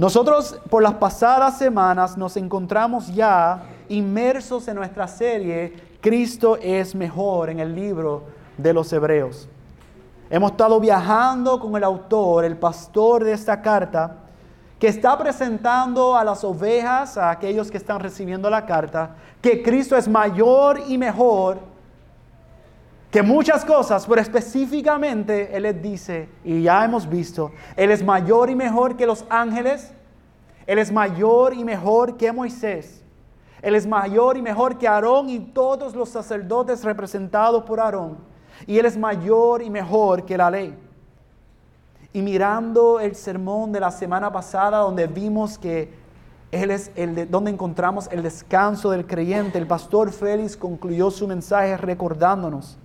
Nosotros por las pasadas semanas nos encontramos ya inmersos en nuestra serie Cristo es mejor en el libro de los Hebreos. Hemos estado viajando con el autor, el pastor de esta carta, que está presentando a las ovejas, a aquellos que están recibiendo la carta, que Cristo es mayor y mejor que muchas cosas, pero específicamente Él les dice, y ya hemos visto, Él es mayor y mejor que los ángeles, Él es mayor y mejor que Moisés, Él es mayor y mejor que Aarón y todos los sacerdotes representados por Aarón, y Él es mayor y mejor que la ley. Y mirando el sermón de la semana pasada, donde vimos que Él es el de, donde encontramos el descanso del creyente, el pastor Félix concluyó su mensaje recordándonos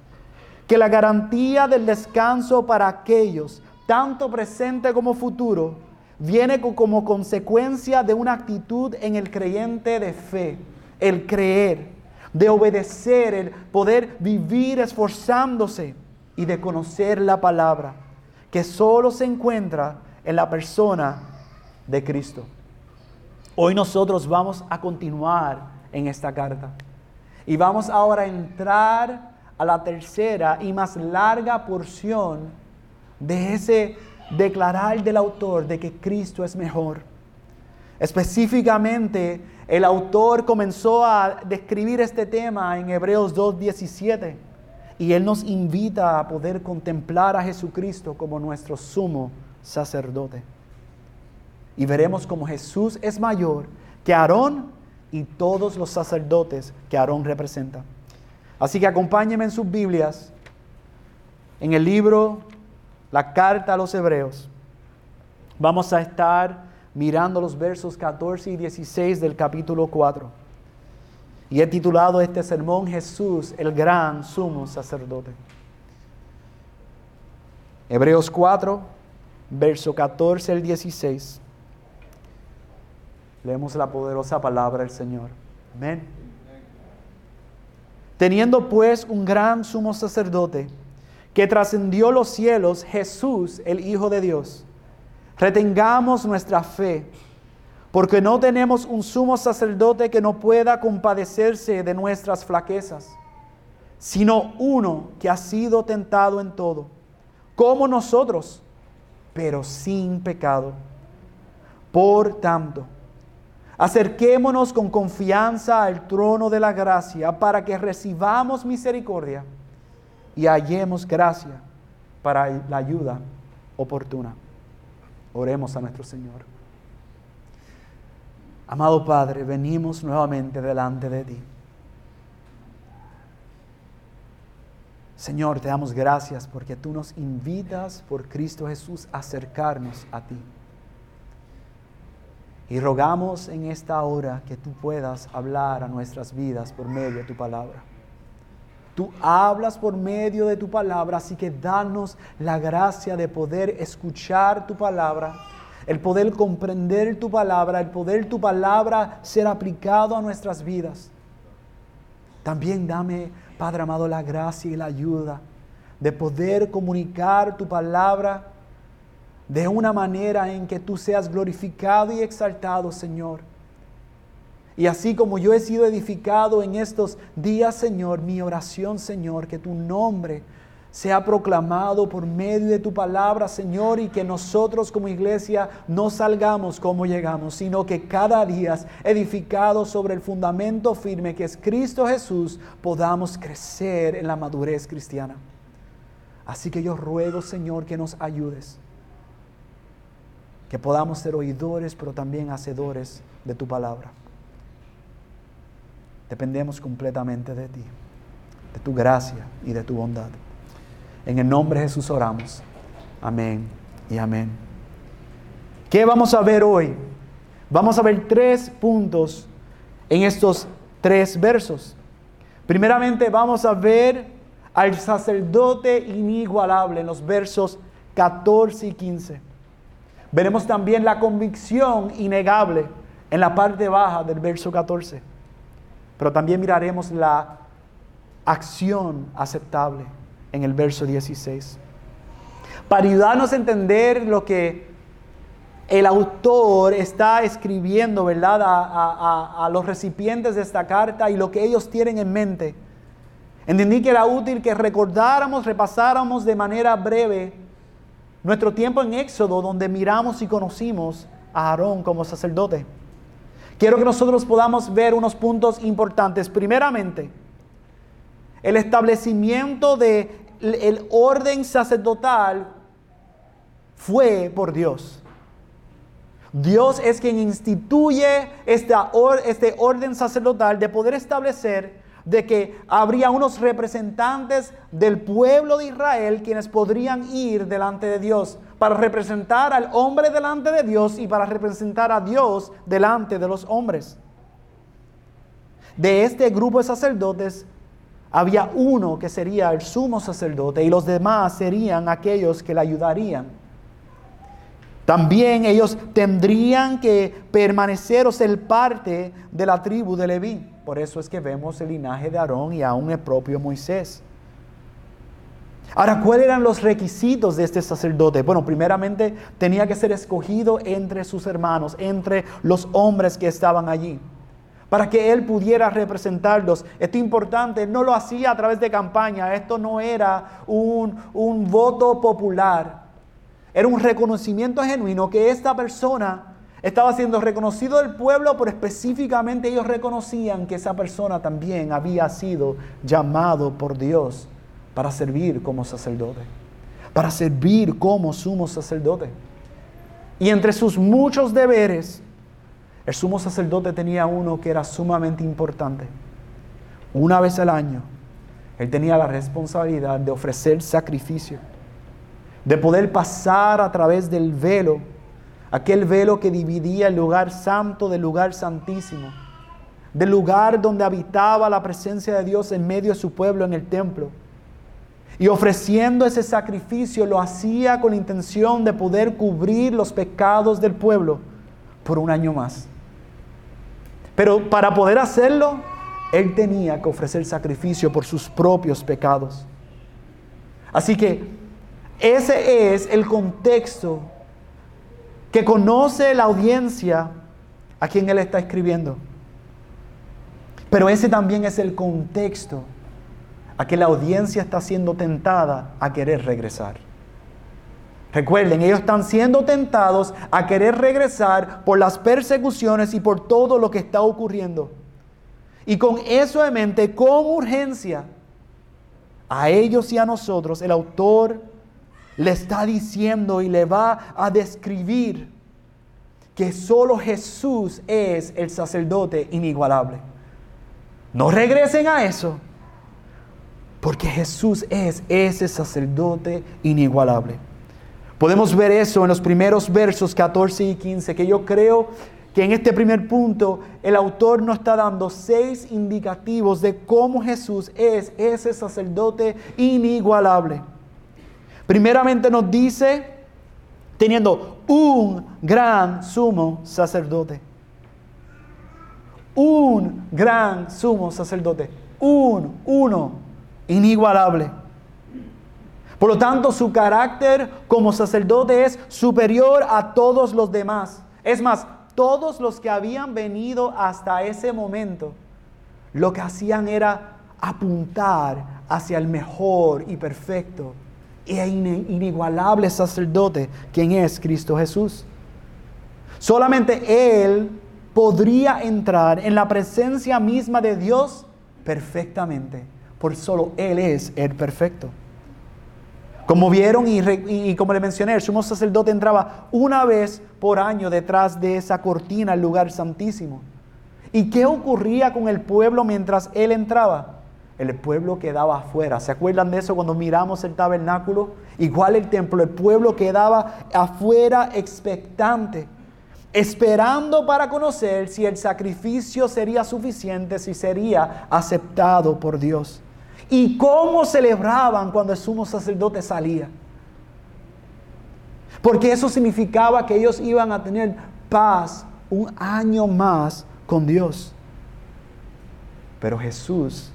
que la garantía del descanso para aquellos, tanto presente como futuro, viene como consecuencia de una actitud en el creyente de fe, el creer, de obedecer, el poder vivir esforzándose y de conocer la palabra, que solo se encuentra en la persona de Cristo. Hoy nosotros vamos a continuar en esta carta y vamos ahora a entrar a la tercera y más larga porción de ese declarar del autor de que Cristo es mejor. Específicamente, el autor comenzó a describir este tema en Hebreos 2.17 y él nos invita a poder contemplar a Jesucristo como nuestro sumo sacerdote. Y veremos cómo Jesús es mayor que Aarón y todos los sacerdotes que Aarón representa. Así que acompáñenme en sus Biblias, en el libro, la carta a los Hebreos. Vamos a estar mirando los versos 14 y 16 del capítulo 4. Y he titulado este sermón Jesús, el gran sumo sacerdote. Hebreos 4, verso 14 al 16. Leemos la poderosa palabra del Señor. Amén. Teniendo pues un gran sumo sacerdote que trascendió los cielos, Jesús, el Hijo de Dios, retengamos nuestra fe, porque no tenemos un sumo sacerdote que no pueda compadecerse de nuestras flaquezas, sino uno que ha sido tentado en todo, como nosotros, pero sin pecado. Por tanto, Acerquémonos con confianza al trono de la gracia para que recibamos misericordia y hallemos gracia para la ayuda oportuna. Oremos a nuestro Señor. Amado Padre, venimos nuevamente delante de ti. Señor, te damos gracias porque tú nos invitas por Cristo Jesús a acercarnos a ti. Y rogamos en esta hora que tú puedas hablar a nuestras vidas por medio de tu palabra. Tú hablas por medio de tu palabra, así que danos la gracia de poder escuchar tu palabra, el poder comprender tu palabra, el poder tu palabra ser aplicado a nuestras vidas. También dame, Padre amado, la gracia y la ayuda de poder comunicar tu palabra de una manera en que tú seas glorificado y exaltado, Señor. Y así como yo he sido edificado en estos días, Señor, mi oración, Señor, que tu nombre sea proclamado por medio de tu palabra, Señor, y que nosotros como iglesia no salgamos como llegamos, sino que cada día, edificado sobre el fundamento firme que es Cristo Jesús, podamos crecer en la madurez cristiana. Así que yo ruego, Señor, que nos ayudes que podamos ser oidores, pero también hacedores de tu palabra. Dependemos completamente de ti, de tu gracia y de tu bondad. En el nombre de Jesús oramos. Amén y amén. ¿Qué vamos a ver hoy? Vamos a ver tres puntos en estos tres versos. Primeramente vamos a ver al sacerdote inigualable en los versos 14 y 15. Veremos también la convicción innegable en la parte baja del verso 14. Pero también miraremos la acción aceptable en el verso 16. Para ayudarnos a entender lo que el autor está escribiendo, ¿verdad?, a, los recipientes de esta carta y lo que ellos tienen en mente. Entendí que era útil que recordáramos, repasáramos de manera breve nuestro tiempo en Éxodo, donde miramos y conocimos a Aarón como sacerdote. Quiero que nosotros podamos ver unos puntos importantes. Primeramente, el establecimiento del el orden sacerdotal fue por Dios. Dios es quien instituye este orden sacerdotal de poder establecer de que habría unos representantes del pueblo de Israel quienes podrían ir delante de Dios para representar al hombre delante de Dios y para representar a Dios delante de los hombres. De este grupo de sacerdotes había uno que sería el sumo sacerdote y los demás serían aquellos que le ayudarían. También ellos tendrían que permanecer o parte de la tribu de Leví. Por eso es que vemos el linaje de Aarón y aún el propio Moisés. Ahora, ¿cuáles eran los requisitos de este sacerdote? Bueno, primeramente tenía que ser escogido entre sus hermanos, entre los hombres que estaban allí, para que él pudiera representarlos. Esto es importante, no lo hacía a través de campaña, esto no era un, un voto popular, era un reconocimiento genuino que esta persona estaba siendo reconocido del pueblo, pero específicamente ellos reconocían que esa persona también había sido llamado por Dios para servir como sacerdote, para servir como sumo sacerdote. Y entre sus muchos deberes, el sumo sacerdote tenía uno que era sumamente importante. Una vez al año, él tenía la responsabilidad de ofrecer sacrificio de poder pasar a través del velo, aquel velo que dividía el lugar santo del lugar santísimo, del lugar donde habitaba la presencia de Dios en medio de su pueblo en el templo. Y ofreciendo ese sacrificio lo hacía con la intención de poder cubrir los pecados del pueblo por un año más. Pero para poder hacerlo, él tenía que ofrecer sacrificio por sus propios pecados. Así que ese es el contexto que conoce la audiencia a quien él está escribiendo. Pero ese también es el contexto a que la audiencia está siendo tentada a querer regresar. Recuerden, ellos están siendo tentados a querer regresar por las persecuciones y por todo lo que está ocurriendo. Y con eso en mente, con urgencia, a ellos y a nosotros, el autor le está diciendo y le va a describir que solo Jesús es el sacerdote inigualable. No regresen a eso, porque Jesús es ese sacerdote inigualable. Podemos ver eso en los primeros versos 14 y 15, que yo creo que en este primer punto el autor nos está dando seis indicativos de cómo Jesús es ese sacerdote inigualable. Primeramente nos dice, teniendo un gran sumo sacerdote. Un gran sumo sacerdote. Un, uno, inigualable. Por lo tanto, su carácter como sacerdote es superior a todos los demás. Es más, todos los que habían venido hasta ese momento, lo que hacían era apuntar hacia el mejor y perfecto e inigualable sacerdote, quien es Cristo Jesús. Solamente Él podría entrar en la presencia misma de Dios perfectamente, por solo Él es el perfecto. Como vieron y, como le mencioné, el sumo sacerdote entraba una vez por año detrás de esa cortina al lugar santísimo. ¿Y qué ocurría con el pueblo mientras él entraba? El pueblo quedaba afuera. ¿Se acuerdan de eso cuando miramos el tabernáculo? Igual el templo, el pueblo quedaba afuera expectante, esperando para conocer si el sacrificio sería suficiente, si sería aceptado por Dios. ¿Y cómo celebraban cuando el sumo sacerdote salía? Porque eso significaba que ellos iban a tener paz un año más con Dios. Pero Jesús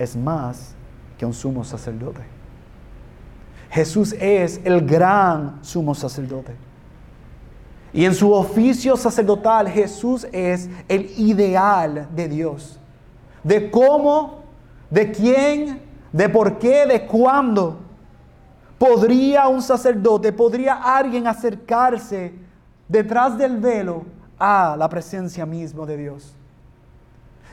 es más que un sumo sacerdote. Jesús es el gran sumo sacerdote. Y en su oficio sacerdotal Jesús es el ideal de Dios. De cómo, de quién, de por qué, de cuándo podría un sacerdote, podría alguien acercarse detrás del velo a la presencia misma de Dios.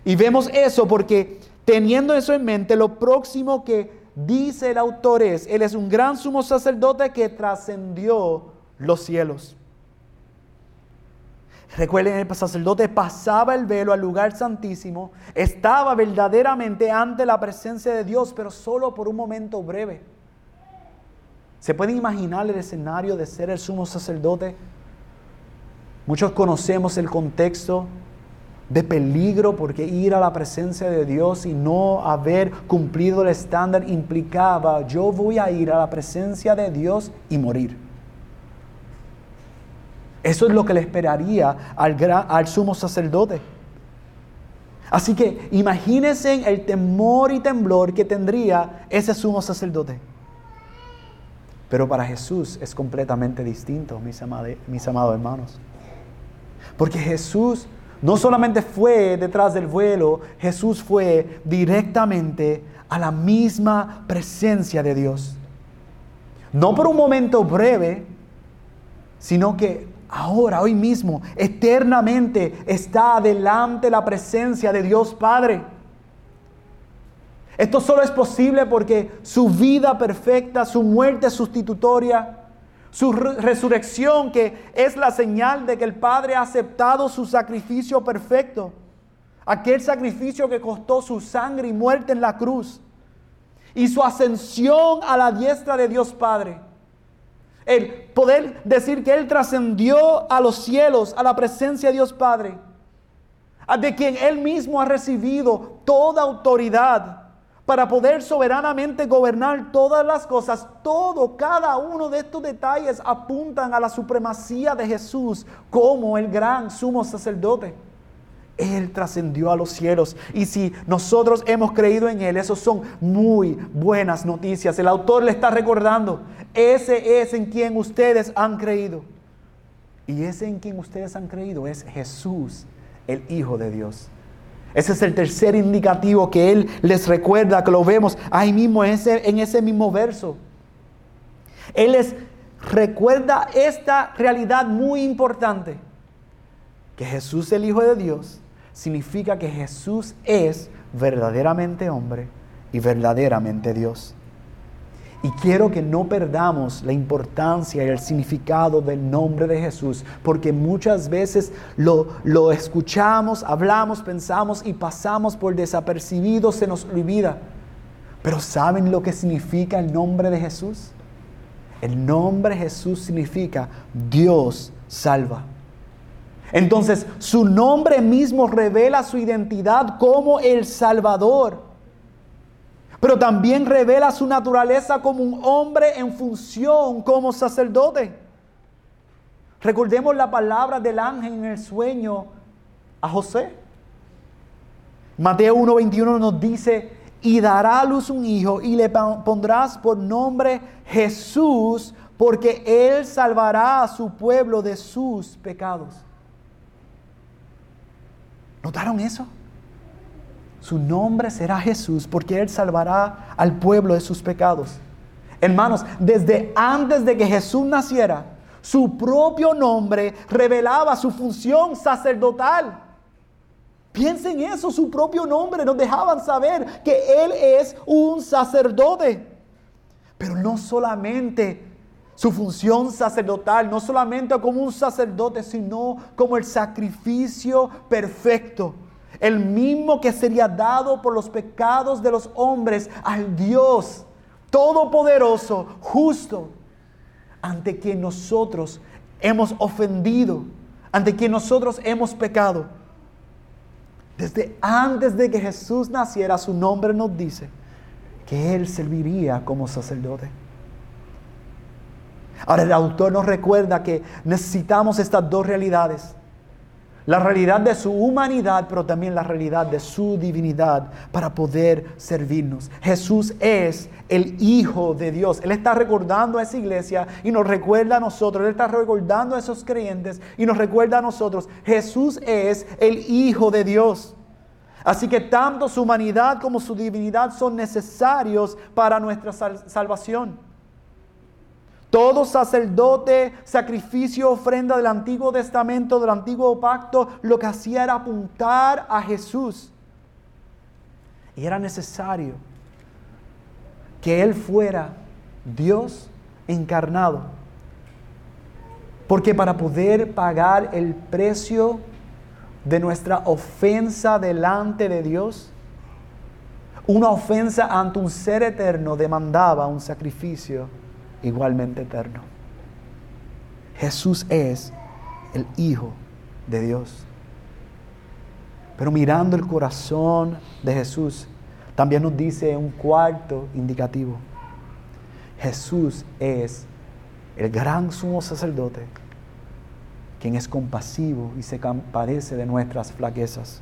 Y vemos eso porque teniendo eso en mente, lo próximo que dice el autor es, Él es un gran sumo sacerdote que trascendió los cielos. Recuerden, el sacerdote pasaba el velo al lugar santísimo, estaba verdaderamente ante la presencia de Dios, pero solo por un momento breve. ¿Se pueden imaginar el escenario de ser el sumo sacerdote? Muchos conocemos el contexto de peligro porque ir a la presencia de Dios y no haber cumplido el estándar implicaba yo voy a ir a la presencia de Dios y morir. Eso es lo que le esperaría al, al sumo sacerdote. Así que imagínense el temor y temblor que tendría ese sumo sacerdote. Pero para Jesús es completamente distinto, mis, mis amados hermanos. Porque Jesús no solamente fue detrás del vuelo, Jesús fue directamente a la misma presencia de Dios. No por un momento breve, sino que ahora, hoy mismo, eternamente está delante la presencia de Dios Padre. Esto solo es posible porque su vida perfecta, su muerte sustitutoria, su resurrección que es la señal de que el Padre ha aceptado su sacrificio perfecto, aquel sacrificio que costó su sangre y muerte en la cruz, y su ascensión a la diestra de Dios Padre. El poder decir que Él trascendió a los cielos, a la presencia de Dios Padre, de quien Él mismo ha recibido toda autoridad para poder soberanamente gobernar todas las cosas. Todo, cada uno de estos detalles apuntan a la supremacía de Jesús como el gran sumo sacerdote. Él trascendió a los cielos. Y si nosotros hemos creído en Él, eso son muy buenas noticias. El autor le está recordando, ese es en quien ustedes han creído. Y ese en quien ustedes han creído es Jesús, el Hijo de Dios. Ese es el tercer indicativo que Él les recuerda, que lo vemos ahí mismo en ese, en ese mismo verso. Él les recuerda esta realidad muy importante, que Jesús, el Hijo de Dios, significa que Jesús es verdaderamente hombre y verdaderamente Dios. Y quiero que no perdamos la importancia y el significado del nombre de Jesús, porque muchas veces lo, lo escuchamos, hablamos, pensamos y pasamos por desapercibido, se nos olvida. Pero ¿saben lo que significa el nombre de Jesús? El nombre Jesús significa Dios salva. Entonces, su nombre mismo revela su identidad como el Salvador. Pero también revela su naturaleza como un hombre en función como sacerdote. Recordemos la palabra del ángel en el sueño a José. Mateo 1:21 nos dice, y dará a luz un hijo y le pondrás por nombre Jesús, porque él salvará a su pueblo de sus pecados. ¿Notaron eso? Su nombre será Jesús porque Él salvará al pueblo de sus pecados. Hermanos, desde antes de que Jesús naciera, su propio nombre revelaba su función sacerdotal. Piensen eso, su propio nombre nos dejaban saber que Él es un sacerdote. Pero no solamente su función sacerdotal, no solamente como un sacerdote, sino como el sacrificio perfecto. El mismo que sería dado por los pecados de los hombres al Dios todopoderoso, justo, ante quien nosotros hemos ofendido, ante quien nosotros hemos pecado. Desde antes de que Jesús naciera, su nombre nos dice que Él serviría como sacerdote. Ahora el autor nos recuerda que necesitamos estas dos realidades. La realidad de su humanidad, pero también la realidad de su divinidad para poder servirnos. Jesús es el Hijo de Dios. Él está recordando a esa iglesia y nos recuerda a nosotros. Él está recordando a esos creyentes y nos recuerda a nosotros. Jesús es el Hijo de Dios. Así que tanto su humanidad como su divinidad son necesarios para nuestra salvación. Todo sacerdote, sacrificio, ofrenda del Antiguo Testamento, del Antiguo Pacto, lo que hacía era apuntar a Jesús. Y era necesario que Él fuera Dios encarnado. Porque para poder pagar el precio de nuestra ofensa delante de Dios, una ofensa ante un ser eterno demandaba un sacrificio igualmente eterno. Jesús es el Hijo de Dios. Pero mirando el corazón de Jesús, también nos dice un cuarto indicativo. Jesús es el gran sumo sacerdote, quien es compasivo y se compadece de nuestras flaquezas.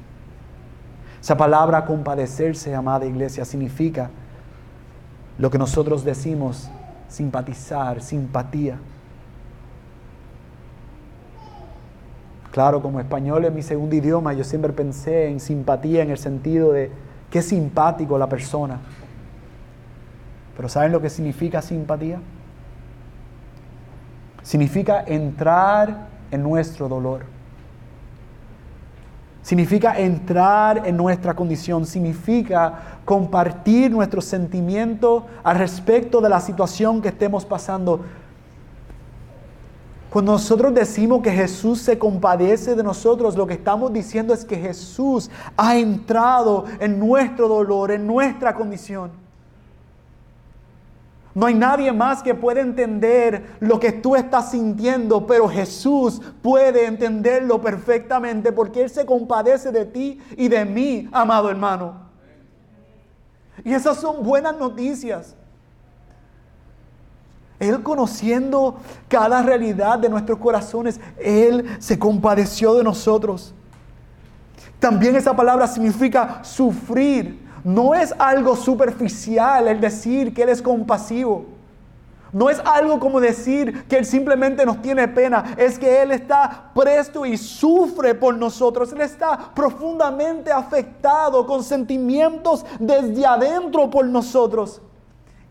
Esa palabra compadecerse, amada iglesia, significa lo que nosotros decimos simpatizar, simpatía. Claro, como español es mi segundo idioma, yo siempre pensé en simpatía en el sentido de qué simpático la persona. Pero ¿saben lo que significa simpatía? Significa entrar en nuestro dolor. Significa entrar en nuestra condición, significa compartir nuestro sentimiento al respecto de la situación que estemos pasando. Cuando nosotros decimos que Jesús se compadece de nosotros, lo que estamos diciendo es que Jesús ha entrado en nuestro dolor, en nuestra condición. No hay nadie más que pueda entender lo que tú estás sintiendo, pero Jesús puede entenderlo perfectamente porque Él se compadece de ti y de mí, amado hermano. Y esas son buenas noticias. Él conociendo cada realidad de nuestros corazones, Él se compadeció de nosotros. También esa palabra significa sufrir. No es algo superficial el decir que Él es compasivo. No es algo como decir que Él simplemente nos tiene pena. Es que Él está presto y sufre por nosotros. Él está profundamente afectado con sentimientos desde adentro por nosotros.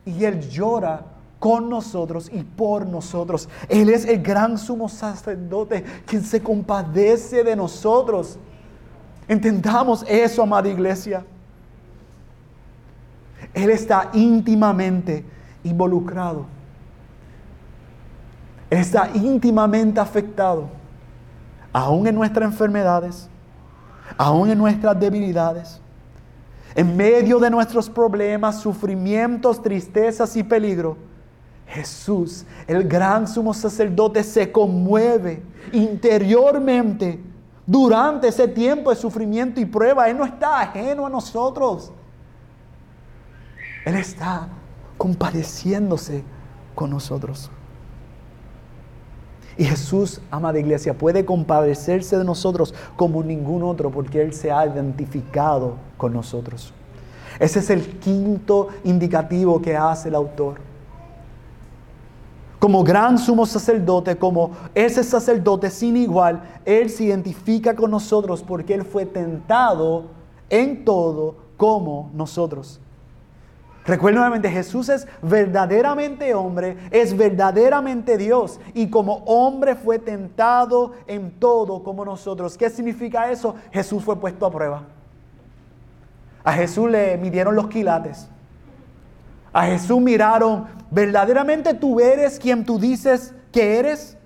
Y Él llora con nosotros y por nosotros. Él es el gran sumo sacerdote quien se compadece de nosotros. Entendamos eso, amada iglesia. Él está íntimamente involucrado. Él está íntimamente afectado, aún en nuestras enfermedades, aún en nuestras debilidades, en medio de nuestros problemas, sufrimientos, tristezas y peligro. Jesús, el gran sumo sacerdote, se conmueve interiormente durante ese tiempo de sufrimiento y prueba. Él no está ajeno a nosotros. Él está compadeciéndose con nosotros. Y Jesús, amada iglesia, puede compadecerse de nosotros como ningún otro porque Él se ha identificado con nosotros. Ese es el quinto indicativo que hace el autor. Como gran sumo sacerdote, como ese sacerdote sin igual, Él se identifica con nosotros porque Él fue tentado en todo como nosotros. Recuerden nuevamente, Jesús es verdaderamente hombre, es verdaderamente Dios y como hombre fue tentado en todo como nosotros. ¿Qué significa eso? Jesús fue puesto a prueba. A Jesús le midieron los quilates. A Jesús miraron, ¿verdaderamente tú eres quien tú dices que eres?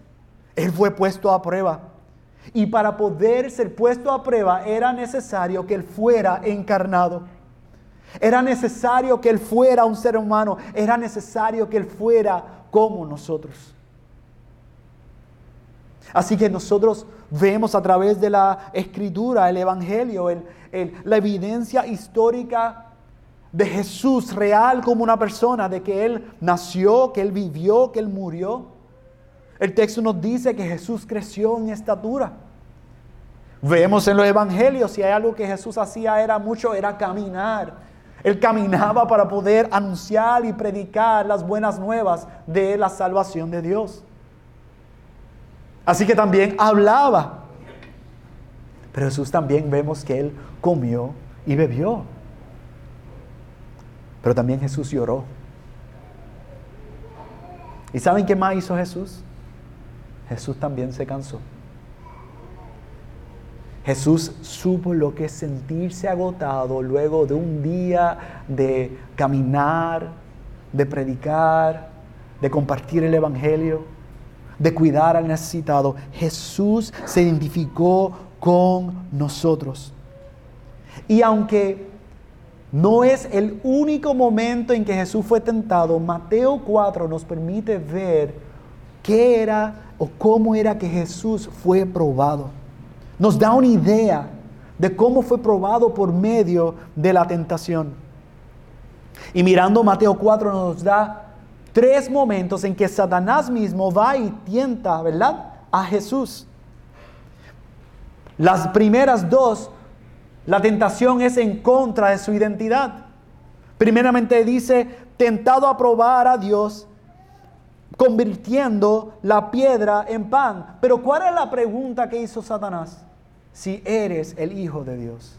Él fue puesto a prueba. Y para poder ser puesto a prueba era necesario que Él fuera encarnado. Era necesario que Él fuera un ser humano. Era necesario que Él fuera como nosotros. Así que nosotros vemos a través de la escritura, el Evangelio, la evidencia histórica de Jesús real como una persona, de que Él nació, que Él vivió, que Él murió. El texto nos dice que Jesús creció en estatura. Vemos en los evangelios, si hay algo que Jesús hacía era mucho, era caminar. Él caminaba para poder anunciar y predicar las buenas nuevas de la salvación de Dios. Así que también hablaba. Pero Jesús también vemos que él comió y bebió. Pero también Jesús lloró. ¿Y saben qué más hizo Jesús? Jesús también se cansó. Jesús supo lo que es sentirse agotado luego de un día de caminar, de predicar, de compartir el Evangelio, de cuidar al necesitado. Jesús se identificó con nosotros. Y aunque no es el único momento en que Jesús fue tentado, Mateo 4 nos permite ver qué era o cómo era que Jesús fue probado nos da una idea de cómo fue probado por medio de la tentación. Y mirando Mateo 4 nos da tres momentos en que Satanás mismo va y tienta, ¿verdad? A Jesús. Las primeras dos, la tentación es en contra de su identidad. Primeramente dice, tentado a probar a Dios, convirtiendo la piedra en pan. Pero ¿cuál es la pregunta que hizo Satanás? Si eres el Hijo de Dios.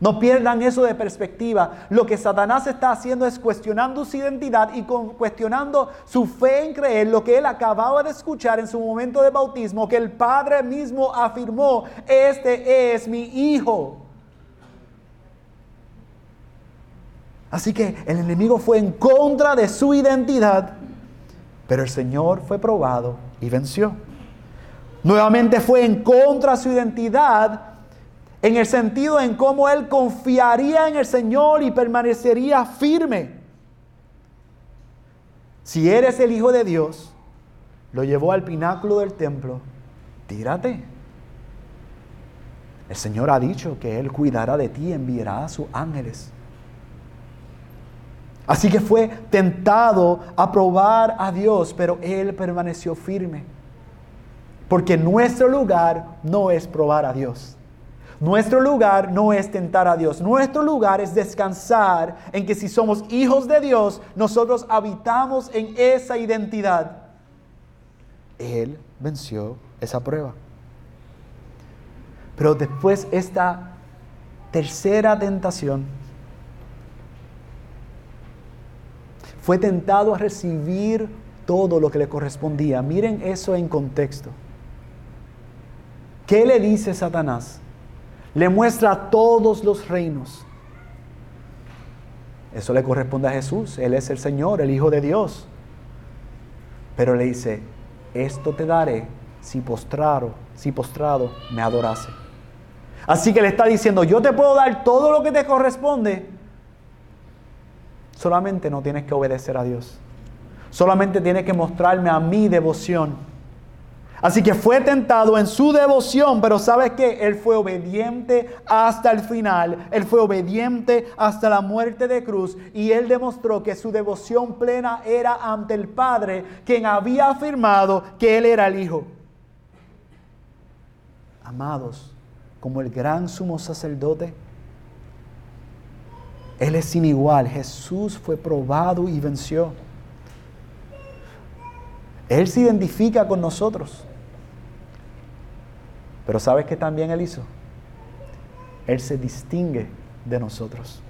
No pierdan eso de perspectiva. Lo que Satanás está haciendo es cuestionando su identidad y cuestionando su fe en creer lo que él acababa de escuchar en su momento de bautismo, que el Padre mismo afirmó, este es mi Hijo. Así que el enemigo fue en contra de su identidad, pero el Señor fue probado y venció. Nuevamente fue en contra de su identidad en el sentido en cómo él confiaría en el Señor y permanecería firme. Si eres el Hijo de Dios, lo llevó al pináculo del templo, tírate. El Señor ha dicho que Él cuidará de ti, enviará a sus ángeles. Así que fue tentado a probar a Dios, pero Él permaneció firme. Porque nuestro lugar no es probar a Dios. Nuestro lugar no es tentar a Dios. Nuestro lugar es descansar en que si somos hijos de Dios, nosotros habitamos en esa identidad. Él venció esa prueba. Pero después esta tercera tentación fue tentado a recibir todo lo que le correspondía. Miren eso en contexto. ¿Qué le dice Satanás? Le muestra todos los reinos. Eso le corresponde a Jesús. Él es el Señor, el Hijo de Dios. Pero le dice, esto te daré si postrado, si postrado me adorase. Así que le está diciendo, yo te puedo dar todo lo que te corresponde. Solamente no tienes que obedecer a Dios. Solamente tienes que mostrarme a mi devoción. Así que fue tentado en su devoción, pero ¿sabes qué? Él fue obediente hasta el final. Él fue obediente hasta la muerte de cruz y él demostró que su devoción plena era ante el Padre, quien había afirmado que él era el Hijo. Amados, como el gran sumo sacerdote, él es sin igual. Jesús fue probado y venció. Él se identifica con nosotros. Pero ¿sabes qué también Él hizo? Él se distingue de nosotros.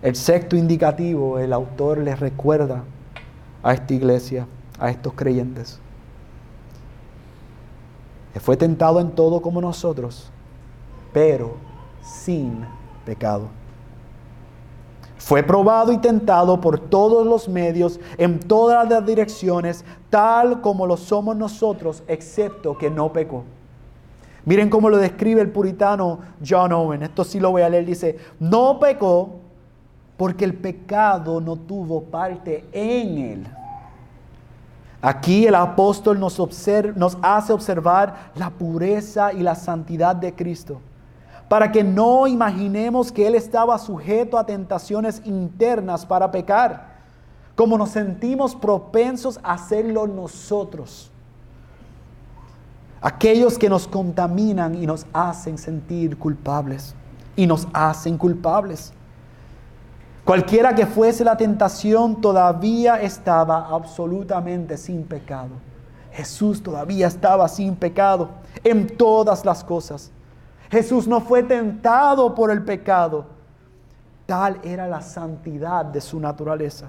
El sexto indicativo, el autor les recuerda a esta iglesia, a estos creyentes, que fue tentado en todo como nosotros, pero sin pecado. Fue probado y tentado por todos los medios, en todas las direcciones, tal como lo somos nosotros, excepto que no pecó. Miren cómo lo describe el puritano John Owen. Esto sí lo voy a leer. Dice, no pecó porque el pecado no tuvo parte en él. Aquí el apóstol nos, nos hace observar la pureza y la santidad de Cristo para que no imaginemos que Él estaba sujeto a tentaciones internas para pecar, como nos sentimos propensos a hacerlo nosotros. Aquellos que nos contaminan y nos hacen sentir culpables. Y nos hacen culpables. Cualquiera que fuese la tentación todavía estaba absolutamente sin pecado. Jesús todavía estaba sin pecado en todas las cosas. Jesús no fue tentado por el pecado. Tal era la santidad de su naturaleza.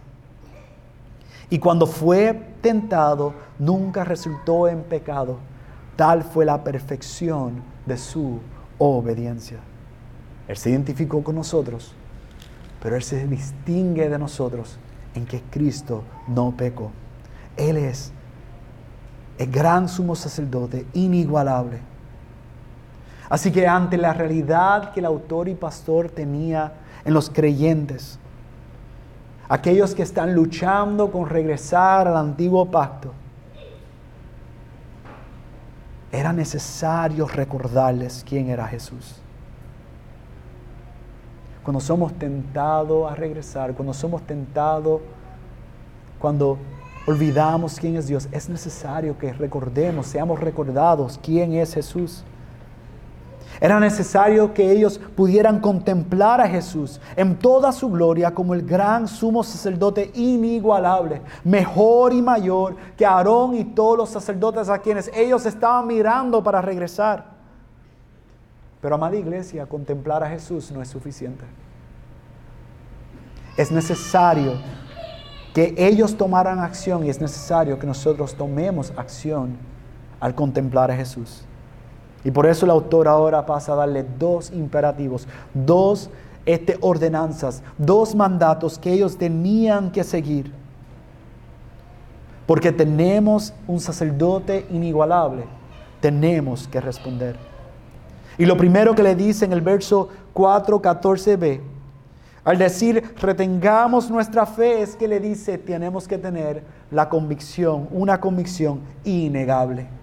Y cuando fue tentado, nunca resultó en pecado. Tal fue la perfección de su obediencia. Él se identificó con nosotros, pero Él se distingue de nosotros en que Cristo no pecó. Él es el gran sumo sacerdote inigualable. Así que ante la realidad que el autor y pastor tenía en los creyentes, aquellos que están luchando con regresar al antiguo pacto, era necesario recordarles quién era Jesús. Cuando somos tentados a regresar, cuando somos tentados, cuando olvidamos quién es Dios, es necesario que recordemos, seamos recordados quién es Jesús. Era necesario que ellos pudieran contemplar a Jesús en toda su gloria como el gran sumo sacerdote inigualable, mejor y mayor que Aarón y todos los sacerdotes a quienes ellos estaban mirando para regresar. Pero, amada iglesia, contemplar a Jesús no es suficiente. Es necesario que ellos tomaran acción y es necesario que nosotros tomemos acción al contemplar a Jesús. Y por eso el autor ahora pasa a darle dos imperativos, dos este, ordenanzas, dos mandatos que ellos tenían que seguir. Porque tenemos un sacerdote inigualable, tenemos que responder. Y lo primero que le dice en el verso 4, 14b, al decir retengamos nuestra fe, es que le dice tenemos que tener la convicción, una convicción innegable.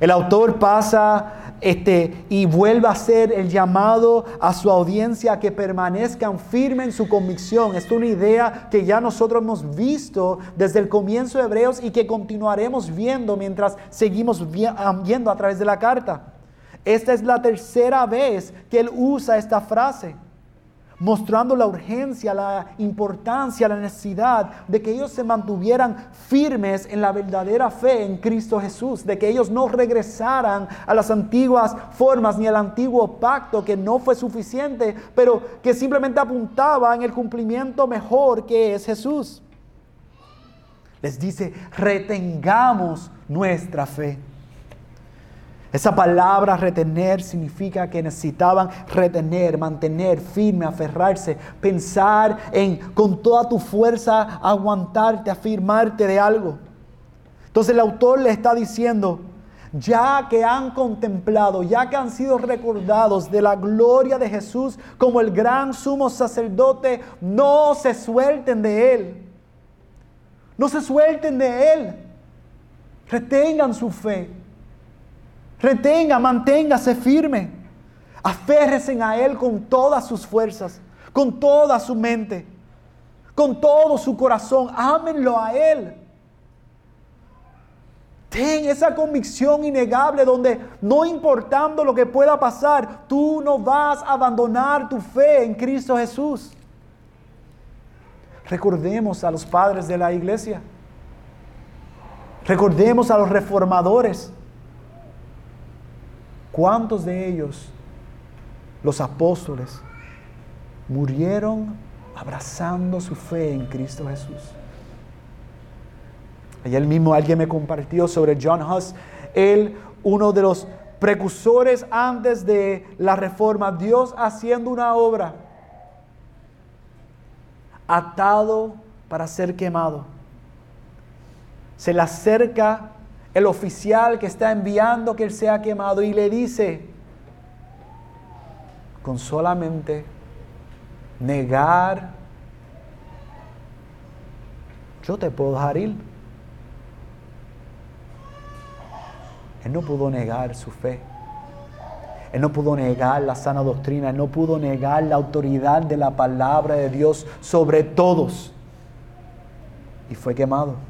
El autor pasa este, y vuelve a hacer el llamado a su audiencia a que permanezcan firmes en su convicción. Es una idea que ya nosotros hemos visto desde el comienzo de Hebreos y que continuaremos viendo mientras seguimos viendo a través de la carta. Esta es la tercera vez que él usa esta frase mostrando la urgencia, la importancia, la necesidad de que ellos se mantuvieran firmes en la verdadera fe en Cristo Jesús, de que ellos no regresaran a las antiguas formas ni al antiguo pacto que no fue suficiente, pero que simplemente apuntaba en el cumplimiento mejor que es Jesús. Les dice, retengamos nuestra fe. Esa palabra retener significa que necesitaban retener, mantener firme, aferrarse, pensar en con toda tu fuerza aguantarte, afirmarte de algo. Entonces el autor le está diciendo, ya que han contemplado, ya que han sido recordados de la gloria de Jesús como el gran sumo sacerdote, no se suelten de él. No se suelten de él. Retengan su fe. Retenga, manténgase firme. Aférresen a Él con todas sus fuerzas, con toda su mente, con todo su corazón. Ámenlo a Él. Ten esa convicción innegable donde no importando lo que pueda pasar, tú no vas a abandonar tu fe en Cristo Jesús. Recordemos a los padres de la iglesia. Recordemos a los reformadores. ¿Cuántos de ellos, los apóstoles, murieron abrazando su fe en Cristo Jesús? Ayer mismo alguien me compartió sobre John Huss, él, uno de los precursores antes de la reforma, Dios haciendo una obra, atado para ser quemado. Se le acerca el oficial que está enviando que él sea quemado y le dice, con solamente negar, yo te puedo dejar ir. Él no pudo negar su fe. Él no pudo negar la sana doctrina. Él no pudo negar la autoridad de la palabra de Dios sobre todos. Y fue quemado.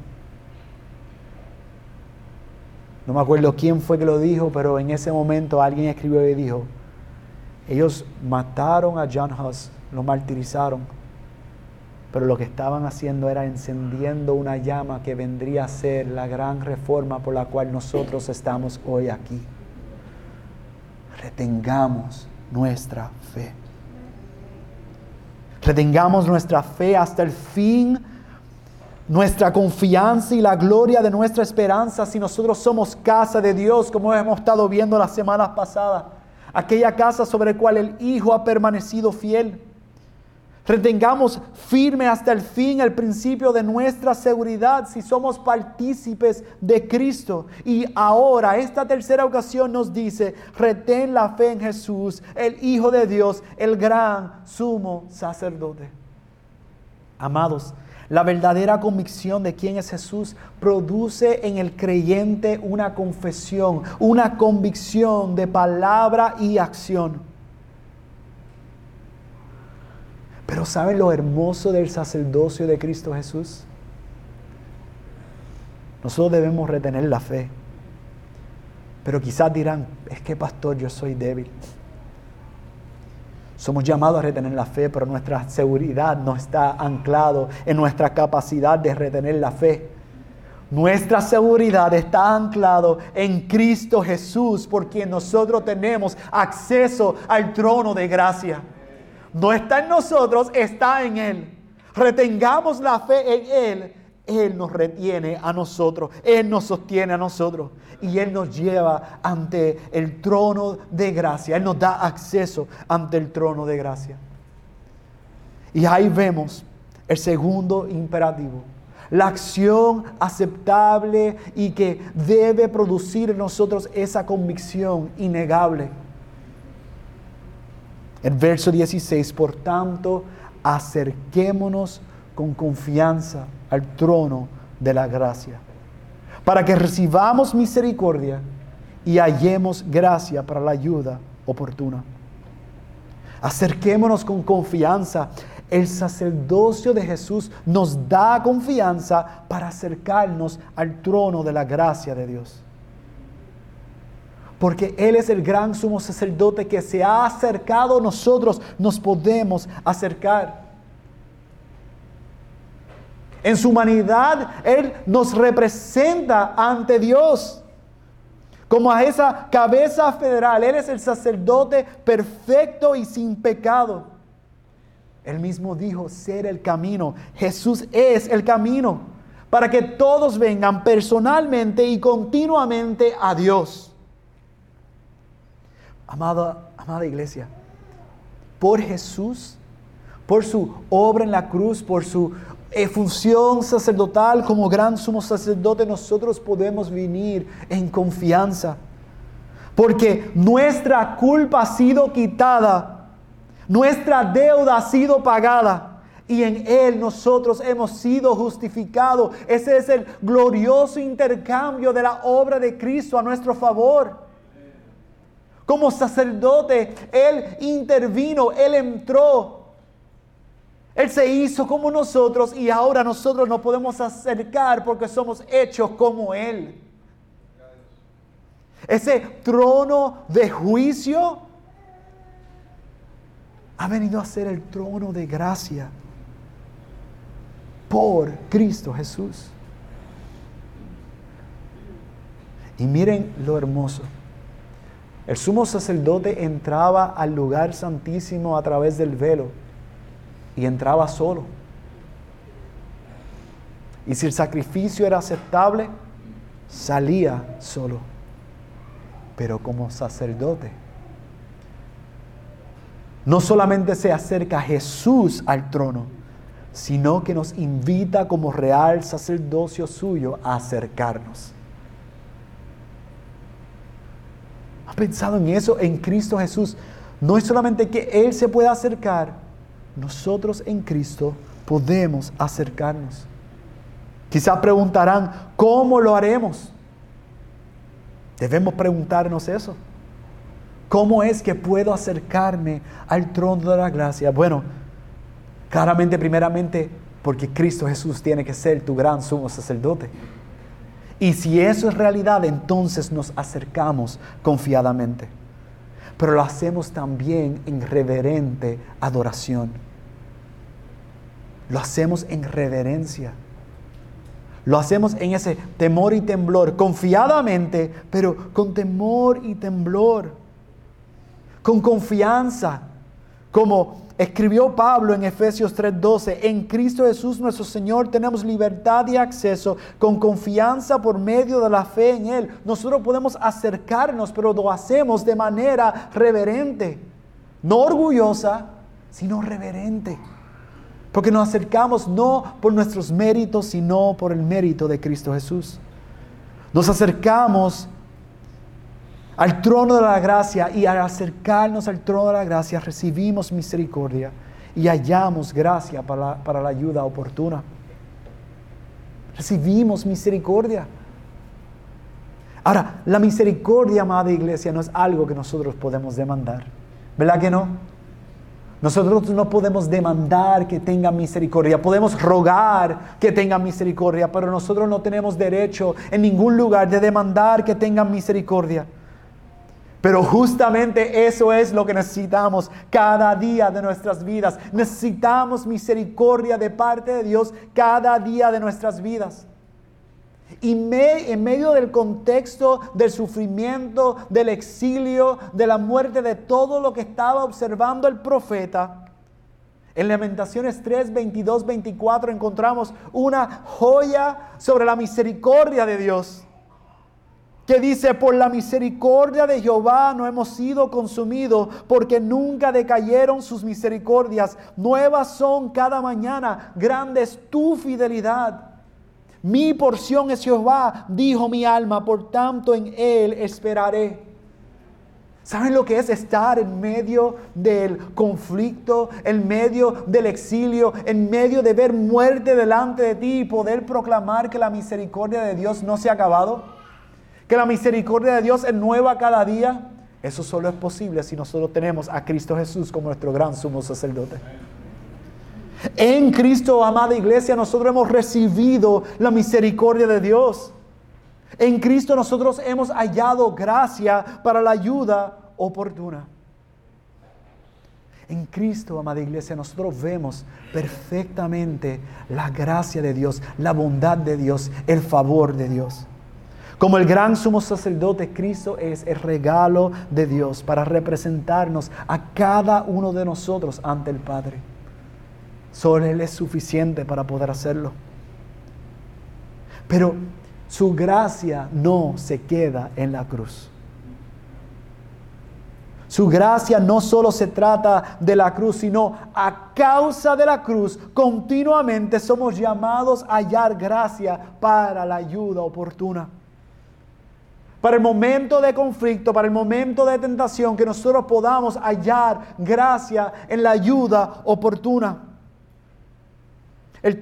No me acuerdo quién fue que lo dijo, pero en ese momento alguien escribió y dijo, ellos mataron a John Huss, lo martirizaron, pero lo que estaban haciendo era encendiendo una llama que vendría a ser la gran reforma por la cual nosotros estamos hoy aquí. Retengamos nuestra fe. Retengamos nuestra fe hasta el fin nuestra confianza y la gloria de nuestra esperanza si nosotros somos casa de Dios, como hemos estado viendo las semanas pasadas. Aquella casa sobre la cual el Hijo ha permanecido fiel. Retengamos firme hasta el fin el principio de nuestra seguridad si somos partícipes de Cristo. Y ahora, esta tercera ocasión nos dice, retén la fe en Jesús, el Hijo de Dios, el gran sumo sacerdote. Amados, la verdadera convicción de quién es Jesús produce en el creyente una confesión, una convicción de palabra y acción. Pero ¿saben lo hermoso del sacerdocio de Cristo Jesús? Nosotros debemos retener la fe. Pero quizás dirán, es que pastor, yo soy débil. Somos llamados a retener la fe, pero nuestra seguridad no está anclado en nuestra capacidad de retener la fe. Nuestra seguridad está anclado en Cristo Jesús, por quien nosotros tenemos acceso al trono de gracia. No está en nosotros, está en Él. Retengamos la fe en Él él nos retiene a nosotros, Él nos sostiene a nosotros y Él nos lleva ante el trono de gracia, Él nos da acceso ante el trono de gracia. Y ahí vemos el segundo imperativo, la acción aceptable y que debe producir en nosotros esa convicción innegable. El verso 16, por tanto, acerquémonos con confianza al trono de la gracia, para que recibamos misericordia y hallemos gracia para la ayuda oportuna. Acerquémonos con confianza. El sacerdocio de Jesús nos da confianza para acercarnos al trono de la gracia de Dios. Porque Él es el gran sumo sacerdote que se ha acercado, nosotros nos podemos acercar. En su humanidad, Él nos representa ante Dios. Como a esa cabeza federal, Él es el sacerdote perfecto y sin pecado. Él mismo dijo ser el camino. Jesús es el camino para que todos vengan personalmente y continuamente a Dios. Amada, amada iglesia, por Jesús, por su obra en la cruz, por su función sacerdotal como gran sumo sacerdote, nosotros podemos venir en confianza. Porque nuestra culpa ha sido quitada, nuestra deuda ha sido pagada y en Él nosotros hemos sido justificados. Ese es el glorioso intercambio de la obra de Cristo a nuestro favor. Como sacerdote, Él intervino, Él entró él se hizo como nosotros y ahora nosotros nos podemos acercar porque somos hechos como Él. Ese trono de juicio ha venido a ser el trono de gracia por Cristo Jesús. Y miren lo hermoso. El sumo sacerdote entraba al lugar santísimo a través del velo y entraba solo. Y si el sacrificio era aceptable, salía solo. Pero como sacerdote, no solamente se acerca Jesús al trono, sino que nos invita como real sacerdocio suyo a acercarnos. ¿Has pensado en eso en Cristo Jesús? No es solamente que Él se pueda acercar, nosotros en Cristo podemos acercarnos. Quizá preguntarán, ¿cómo lo haremos? Debemos preguntarnos eso. ¿Cómo es que puedo acercarme al trono de la gracia? Bueno, claramente, primeramente, porque Cristo Jesús tiene que ser tu gran sumo sacerdote. Y si eso es realidad, entonces nos acercamos confiadamente. Pero lo hacemos también en reverente adoración. Lo hacemos en reverencia. Lo hacemos en ese temor y temblor, confiadamente, pero con temor y temblor, con confianza, como escribió Pablo en Efesios 3:12, en Cristo Jesús nuestro Señor tenemos libertad y acceso con confianza por medio de la fe en Él. Nosotros podemos acercarnos, pero lo hacemos de manera reverente, no orgullosa, sino reverente. Porque nos acercamos no por nuestros méritos, sino por el mérito de Cristo Jesús. Nos acercamos al trono de la gracia y al acercarnos al trono de la gracia recibimos misericordia y hallamos gracia para la, para la ayuda oportuna. Recibimos misericordia. Ahora, la misericordia, amada iglesia, no es algo que nosotros podemos demandar. ¿Verdad que no? Nosotros no podemos demandar que tenga misericordia, podemos rogar que tenga misericordia, pero nosotros no tenemos derecho en ningún lugar de demandar que tengan misericordia. Pero justamente eso es lo que necesitamos cada día de nuestras vidas. Necesitamos misericordia de parte de Dios cada día de nuestras vidas. Y en medio del contexto del sufrimiento, del exilio, de la muerte, de todo lo que estaba observando el profeta, en Lamentaciones 3, 22, 24 encontramos una joya sobre la misericordia de Dios. Que dice, por la misericordia de Jehová no hemos sido consumidos, porque nunca decayeron sus misericordias. Nuevas son cada mañana, grande es tu fidelidad. Mi porción es Jehová, dijo mi alma, por tanto en él esperaré. ¿Saben lo que es estar en medio del conflicto, en medio del exilio, en medio de ver muerte delante de ti y poder proclamar que la misericordia de Dios no se ha acabado? Que la misericordia de Dios es nueva cada día. Eso solo es posible si nosotros tenemos a Cristo Jesús como nuestro gran sumo sacerdote. En Cristo, amada iglesia, nosotros hemos recibido la misericordia de Dios. En Cristo nosotros hemos hallado gracia para la ayuda oportuna. En Cristo, amada iglesia, nosotros vemos perfectamente la gracia de Dios, la bondad de Dios, el favor de Dios. Como el gran sumo sacerdote, Cristo es el regalo de Dios para representarnos a cada uno de nosotros ante el Padre. Solo Él es suficiente para poder hacerlo. Pero su gracia no se queda en la cruz. Su gracia no solo se trata de la cruz, sino a causa de la cruz, continuamente somos llamados a hallar gracia para la ayuda oportuna. Para el momento de conflicto, para el momento de tentación, que nosotros podamos hallar gracia en la ayuda oportuna. El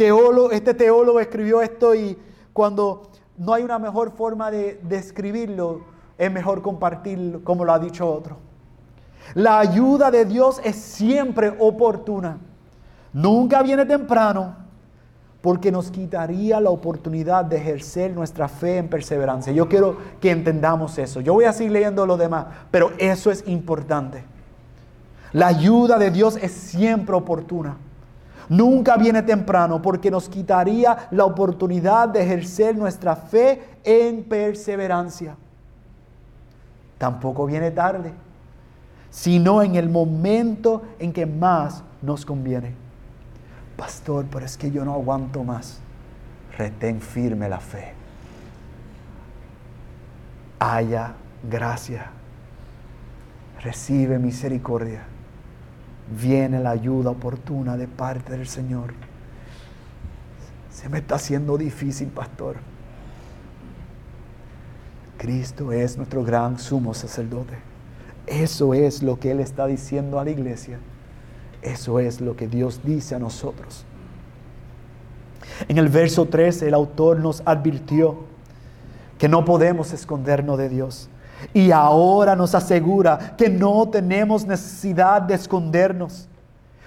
este teólogo escribió esto y cuando no hay una mejor forma de describirlo, es mejor compartirlo como lo ha dicho otro. La ayuda de Dios es siempre oportuna. Nunca viene temprano porque nos quitaría la oportunidad de ejercer nuestra fe en perseverancia. Yo quiero que entendamos eso. Yo voy a seguir leyendo lo demás, pero eso es importante. La ayuda de Dios es siempre oportuna. Nunca viene temprano porque nos quitaría la oportunidad de ejercer nuestra fe en perseverancia. Tampoco viene tarde, sino en el momento en que más nos conviene. Pastor, pero es que yo no aguanto más. Retén firme la fe. Haya gracia. Recibe misericordia viene la ayuda oportuna de parte del Señor. Se me está haciendo difícil, pastor. Cristo es nuestro gran sumo sacerdote. Eso es lo que Él está diciendo a la iglesia. Eso es lo que Dios dice a nosotros. En el verso 13 el autor nos advirtió que no podemos escondernos de Dios. Y ahora nos asegura que no tenemos necesidad de escondernos.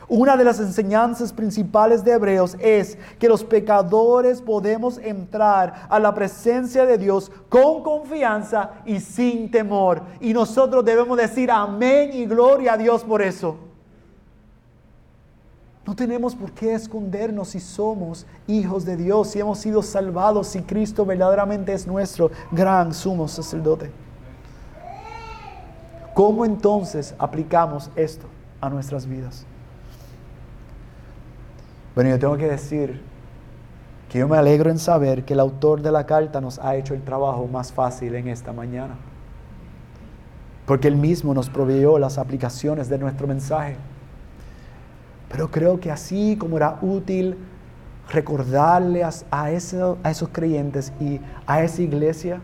Una de las enseñanzas principales de Hebreos es que los pecadores podemos entrar a la presencia de Dios con confianza y sin temor. Y nosotros debemos decir amén y gloria a Dios por eso. No tenemos por qué escondernos si somos hijos de Dios, si hemos sido salvados, si Cristo verdaderamente es nuestro gran sumo sacerdote. ¿Cómo entonces aplicamos esto a nuestras vidas? Bueno, yo tengo que decir que yo me alegro en saber que el autor de la carta nos ha hecho el trabajo más fácil en esta mañana. Porque él mismo nos proveyó las aplicaciones de nuestro mensaje. Pero creo que así como era útil recordarle a, a esos creyentes y a esa iglesia,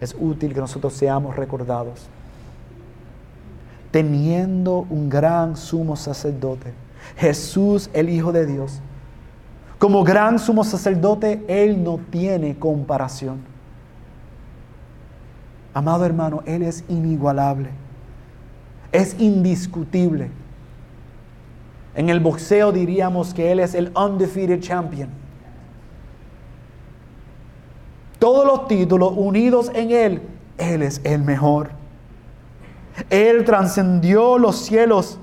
es útil que nosotros seamos recordados. Teniendo un gran sumo sacerdote Jesús, el Hijo de Dios. Como gran sumo sacerdote, Él no tiene comparación. Amado hermano, Él es inigualable. Es indiscutible. En el boxeo diríamos que Él es el undefeated champion. Todos los títulos unidos en Él, Él es el mejor. Él trascendió los cielos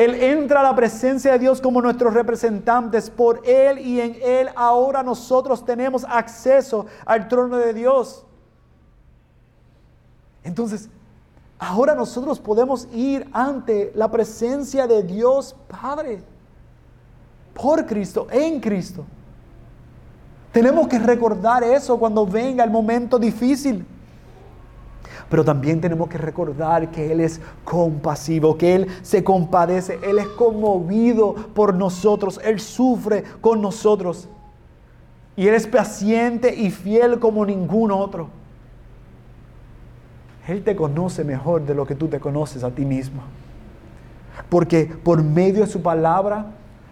él entra a la presencia de Dios como nuestros representantes. Por Él y en Él ahora nosotros tenemos acceso al trono de Dios. Entonces, ahora nosotros podemos ir ante la presencia de Dios Padre. Por Cristo, en Cristo. Tenemos que recordar eso cuando venga el momento difícil. Pero también tenemos que recordar que Él es compasivo, que Él se compadece, Él es conmovido por nosotros, Él sufre con nosotros. Y Él es paciente y fiel como ningún otro. Él te conoce mejor de lo que tú te conoces a ti mismo. Porque por medio de su palabra,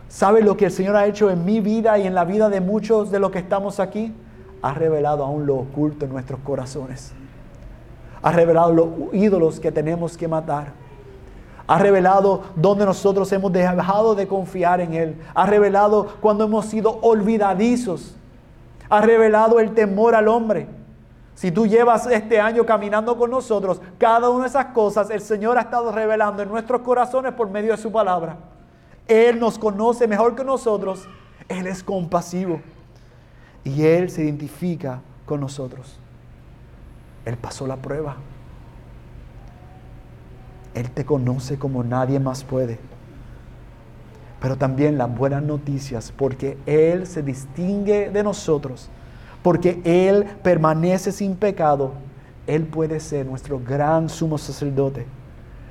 ¿sabe lo que el Señor ha hecho en mi vida y en la vida de muchos de los que estamos aquí? Ha revelado aún lo oculto en nuestros corazones. Ha revelado los ídolos que tenemos que matar. Ha revelado donde nosotros hemos dejado de confiar en Él. Ha revelado cuando hemos sido olvidadizos. Ha revelado el temor al hombre. Si tú llevas este año caminando con nosotros, cada una de esas cosas el Señor ha estado revelando en nuestros corazones por medio de su palabra. Él nos conoce mejor que nosotros. Él es compasivo. Y Él se identifica con nosotros. Él pasó la prueba. Él te conoce como nadie más puede. Pero también las buenas noticias, porque Él se distingue de nosotros, porque Él permanece sin pecado, Él puede ser nuestro gran sumo sacerdote.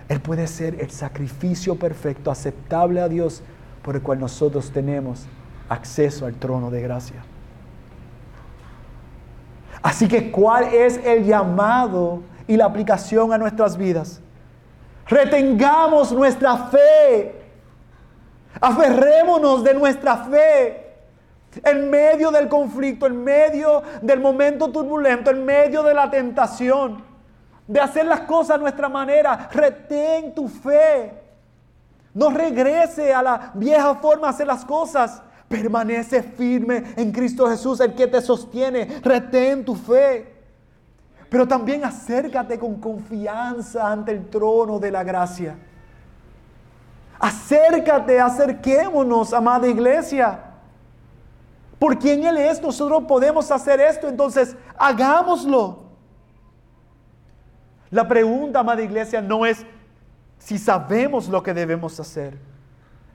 Él puede ser el sacrificio perfecto, aceptable a Dios, por el cual nosotros tenemos acceso al trono de gracia. Así que, ¿cuál es el llamado y la aplicación a nuestras vidas? Retengamos nuestra fe. Aferrémonos de nuestra fe. En medio del conflicto, en medio del momento turbulento, en medio de la tentación, de hacer las cosas a nuestra manera, retén tu fe. No regrese a la vieja forma de hacer las cosas. Permanece firme en Cristo Jesús, el que te sostiene. Retén tu fe. Pero también acércate con confianza ante el trono de la gracia. Acércate, acerquémonos, amada iglesia. Por quien Él es, nosotros podemos hacer esto, entonces hagámoslo. La pregunta, amada iglesia, no es si sabemos lo que debemos hacer.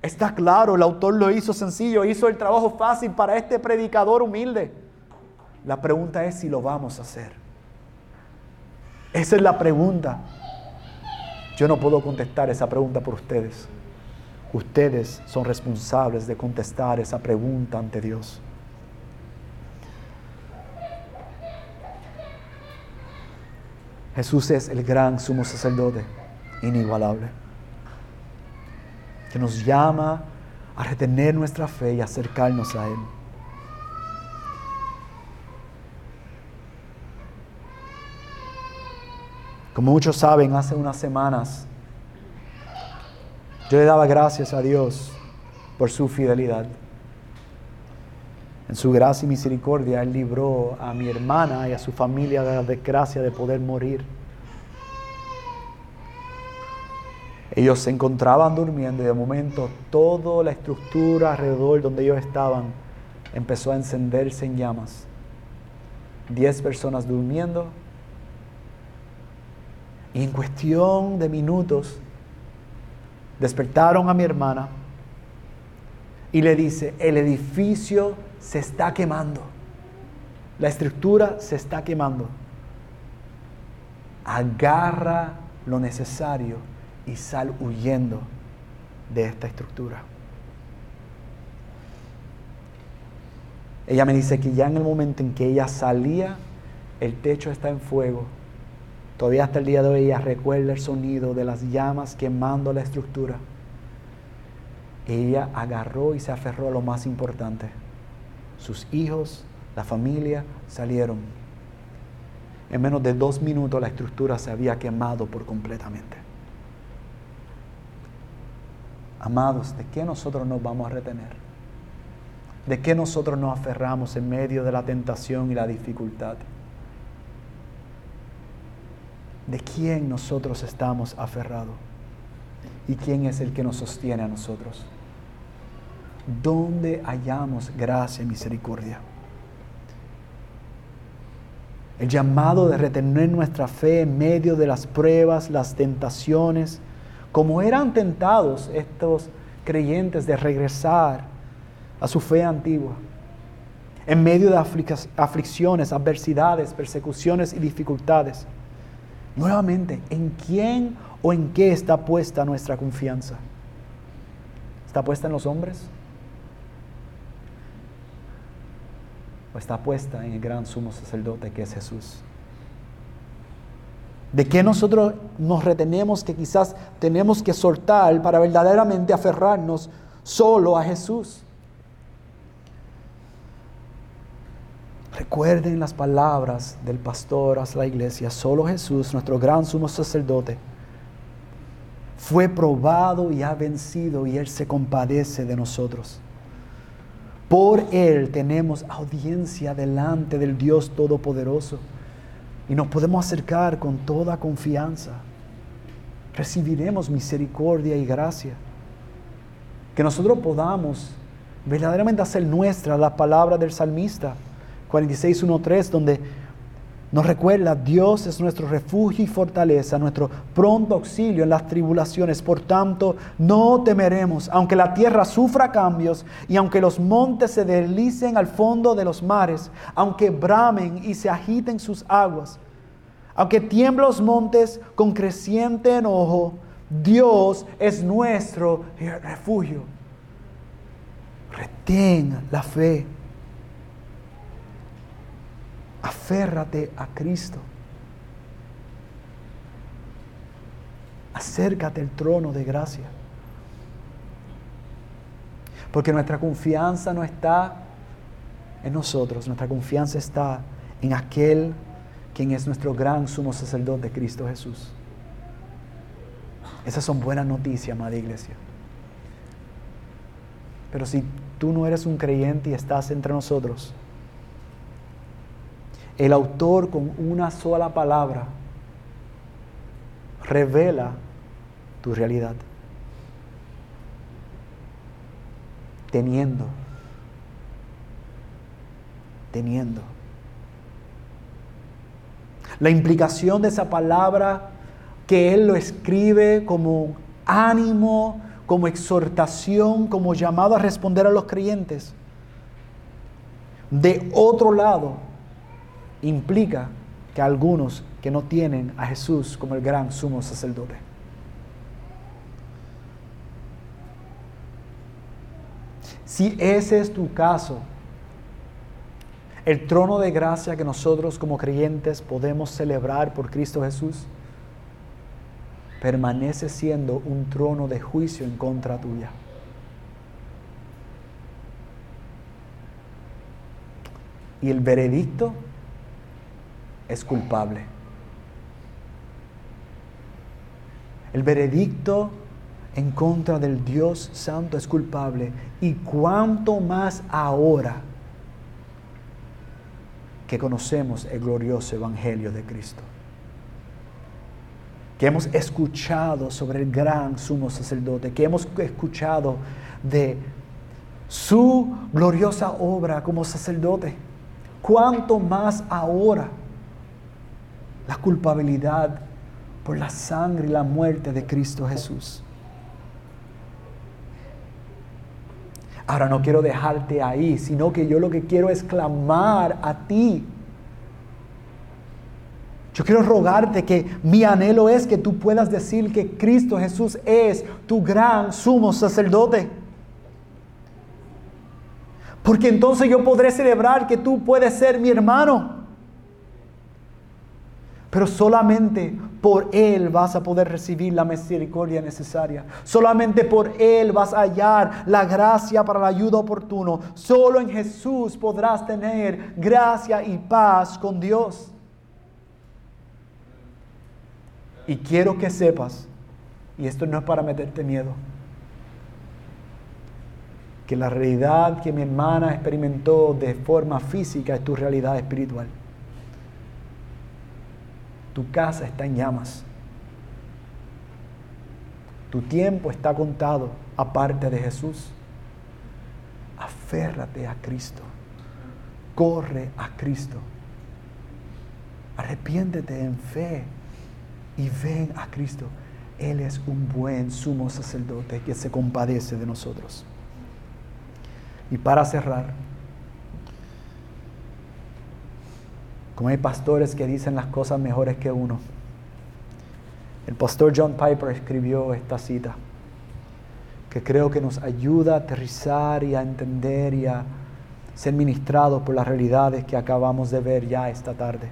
Está claro, el autor lo hizo sencillo, hizo el trabajo fácil para este predicador humilde. La pregunta es si lo vamos a hacer. Esa es la pregunta. Yo no puedo contestar esa pregunta por ustedes. Ustedes son responsables de contestar esa pregunta ante Dios. Jesús es el gran sumo sacerdote, inigualable que nos llama a retener nuestra fe y acercarnos a Él. Como muchos saben, hace unas semanas Yo le daba gracias a Dios por su fidelidad. En su gracia y misericordia, Él libró a mi hermana y a su familia de la desgracia de poder morir. Ellos se encontraban durmiendo y de momento toda la estructura alrededor donde ellos estaban empezó a encenderse en llamas. Diez personas durmiendo y en cuestión de minutos despertaron a mi hermana y le dice, el edificio se está quemando, la estructura se está quemando. Agarra lo necesario y sal huyendo de esta estructura. Ella me dice que ya en el momento en que ella salía, el techo está en fuego. Todavía hasta el día de hoy ella recuerda el sonido de las llamas quemando la estructura. Ella agarró y se aferró a lo más importante. Sus hijos, la familia salieron. En menos de dos minutos la estructura se había quemado por completamente. Amados, ¿de qué nosotros nos vamos a retener? ¿De qué nosotros nos aferramos en medio de la tentación y la dificultad? ¿De quién nosotros estamos aferrados? ¿Y quién es el que nos sostiene a nosotros? ¿Dónde hallamos gracia y misericordia? El llamado de retener nuestra fe en medio de las pruebas, las tentaciones, como eran tentados estos creyentes de regresar a su fe antigua, en medio de aflicciones, adversidades, persecuciones y dificultades. Nuevamente, ¿en quién o en qué está puesta nuestra confianza? ¿Está puesta en los hombres? ¿O está puesta en el gran sumo sacerdote que es Jesús? ¿De qué nosotros nos retenemos que quizás tenemos que soltar para verdaderamente aferrarnos solo a Jesús? Recuerden las palabras del pastor a la iglesia. Solo Jesús, nuestro gran sumo sacerdote, fue probado y ha vencido y Él se compadece de nosotros. Por Él tenemos audiencia delante del Dios Todopoderoso y nos podemos acercar con toda confianza. Recibiremos misericordia y gracia. Que nosotros podamos verdaderamente hacer nuestra la palabra del salmista 46.1.3, donde nos recuerda, Dios es nuestro refugio y fortaleza, nuestro pronto auxilio en las tribulaciones. Por tanto, no temeremos, aunque la tierra sufra cambios y aunque los montes se deslicen al fondo de los mares, aunque bramen y se agiten sus aguas, aunque tiemblen los montes con creciente enojo, Dios es nuestro refugio. Retén la fe. Aférrate a Cristo. Acércate al trono de gracia. Porque nuestra confianza no está en nosotros, nuestra confianza está en aquel quien es nuestro gran sumo sacerdote, Cristo Jesús. Esas son buenas noticias, amada iglesia. Pero si tú no eres un creyente y estás entre nosotros, el autor con una sola palabra revela tu realidad. Teniendo, teniendo. La implicación de esa palabra que Él lo escribe como ánimo, como exhortación, como llamado a responder a los creyentes. De otro lado, implica que algunos que no tienen a Jesús como el gran sumo sacerdote. Si ese es tu caso, el trono de gracia que nosotros como creyentes podemos celebrar por Cristo Jesús, permanece siendo un trono de juicio en contra tuya. Y el veredicto es culpable. El veredicto en contra del Dios Santo es culpable y cuánto más ahora que conocemos el glorioso Evangelio de Cristo. Que hemos escuchado sobre el gran sumo sacerdote, que hemos escuchado de su gloriosa obra como sacerdote. Cuánto más ahora la culpabilidad por la sangre y la muerte de Cristo Jesús. Ahora no quiero dejarte ahí, sino que yo lo que quiero es clamar a ti. Yo quiero rogarte que mi anhelo es que tú puedas decir que Cristo Jesús es tu gran sumo sacerdote. Porque entonces yo podré celebrar que tú puedes ser mi hermano. Pero solamente por Él vas a poder recibir la misericordia necesaria. Solamente por Él vas a hallar la gracia para la ayuda oportuna. Solo en Jesús podrás tener gracia y paz con Dios. Y quiero que sepas, y esto no es para meterte miedo, que la realidad que mi hermana experimentó de forma física es tu realidad espiritual. Tu casa está en llamas. Tu tiempo está contado aparte de Jesús. Aférrate a Cristo. Corre a Cristo. Arrepiéntete en fe y ven a Cristo. Él es un buen sumo sacerdote que se compadece de nosotros. Y para cerrar, como hay pastores que dicen las cosas mejores que uno, el pastor John Piper escribió esta cita, que creo que nos ayuda a aterrizar y a entender y a ser ministrados por las realidades que acabamos de ver ya esta tarde.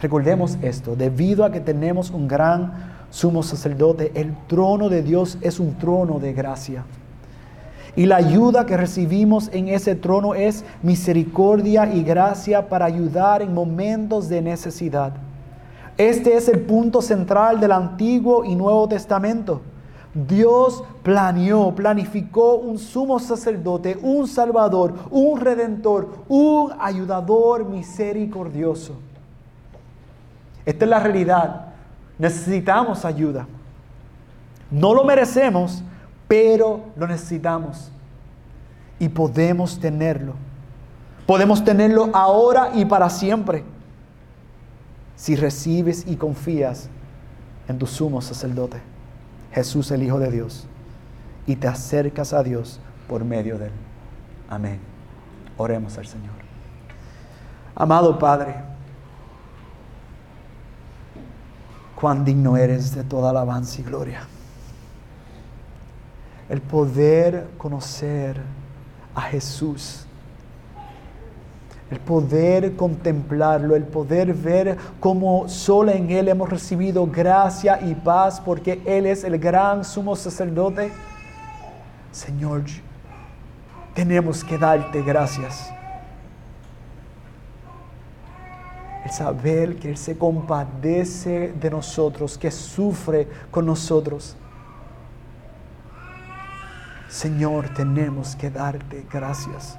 Recordemos esto, debido a que tenemos un gran sumo sacerdote, el trono de Dios es un trono de gracia. Y la ayuda que recibimos en ese trono es misericordia y gracia para ayudar en momentos de necesidad. Este es el punto central del Antiguo y Nuevo Testamento. Dios planeó, planificó un sumo sacerdote, un salvador, un redentor, un ayudador misericordioso. Esta es la realidad. Necesitamos ayuda. No lo merecemos, pero lo necesitamos. Y podemos tenerlo. Podemos tenerlo ahora y para siempre. Si recibes y confías en tu sumo sacerdote, Jesús el Hijo de Dios, y te acercas a Dios por medio de él. Amén. Oremos al Señor. Amado Padre, cuán digno eres de toda alabanza y gloria. El poder conocer a Jesús. El poder contemplarlo, el poder ver cómo solo en Él hemos recibido gracia y paz porque Él es el gran sumo sacerdote. Señor, tenemos que darte gracias. el saber que Él se compadece de nosotros, que sufre con nosotros. Señor, tenemos que darte gracias.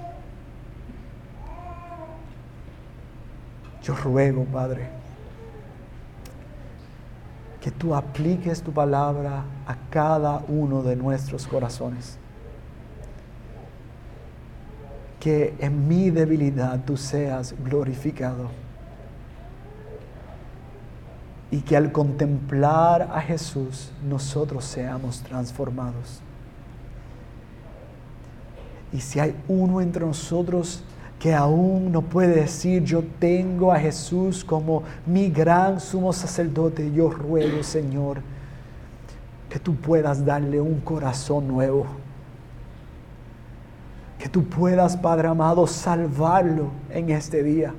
Yo ruego, Padre, que tú apliques tu palabra a cada uno de nuestros corazones. Que en mi debilidad tú seas glorificado y que al contemplar a Jesús nosotros seamos transformados. Y si hay uno entre nosotros que aún no puede decir, yo tengo a Jesús como mi gran sumo sacerdote, yo ruego, Señor, que tú puedas darle un corazón nuevo. Que tú puedas, Padre amado, salvarlo en este día.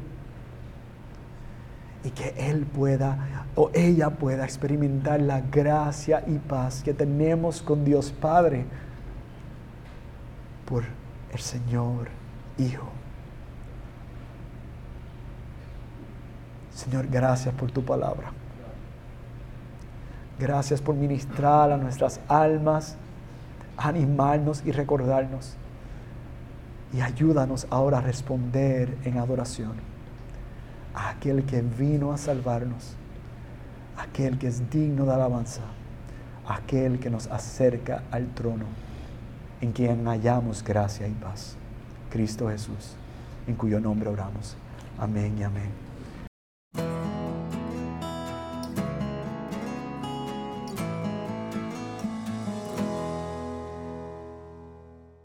Y que Él pueda o ella pueda experimentar la gracia y paz que tenemos con Dios Padre por el Señor Hijo. Señor, gracias por tu palabra. Gracias por ministrar a nuestras almas, animarnos y recordarnos. Y ayúdanos ahora a responder en adoración a aquel que vino a salvarnos, aquel que es digno de alabanza, aquel que nos acerca al trono, en quien hallamos gracia y paz. Cristo Jesús, en cuyo nombre oramos. Amén y amén.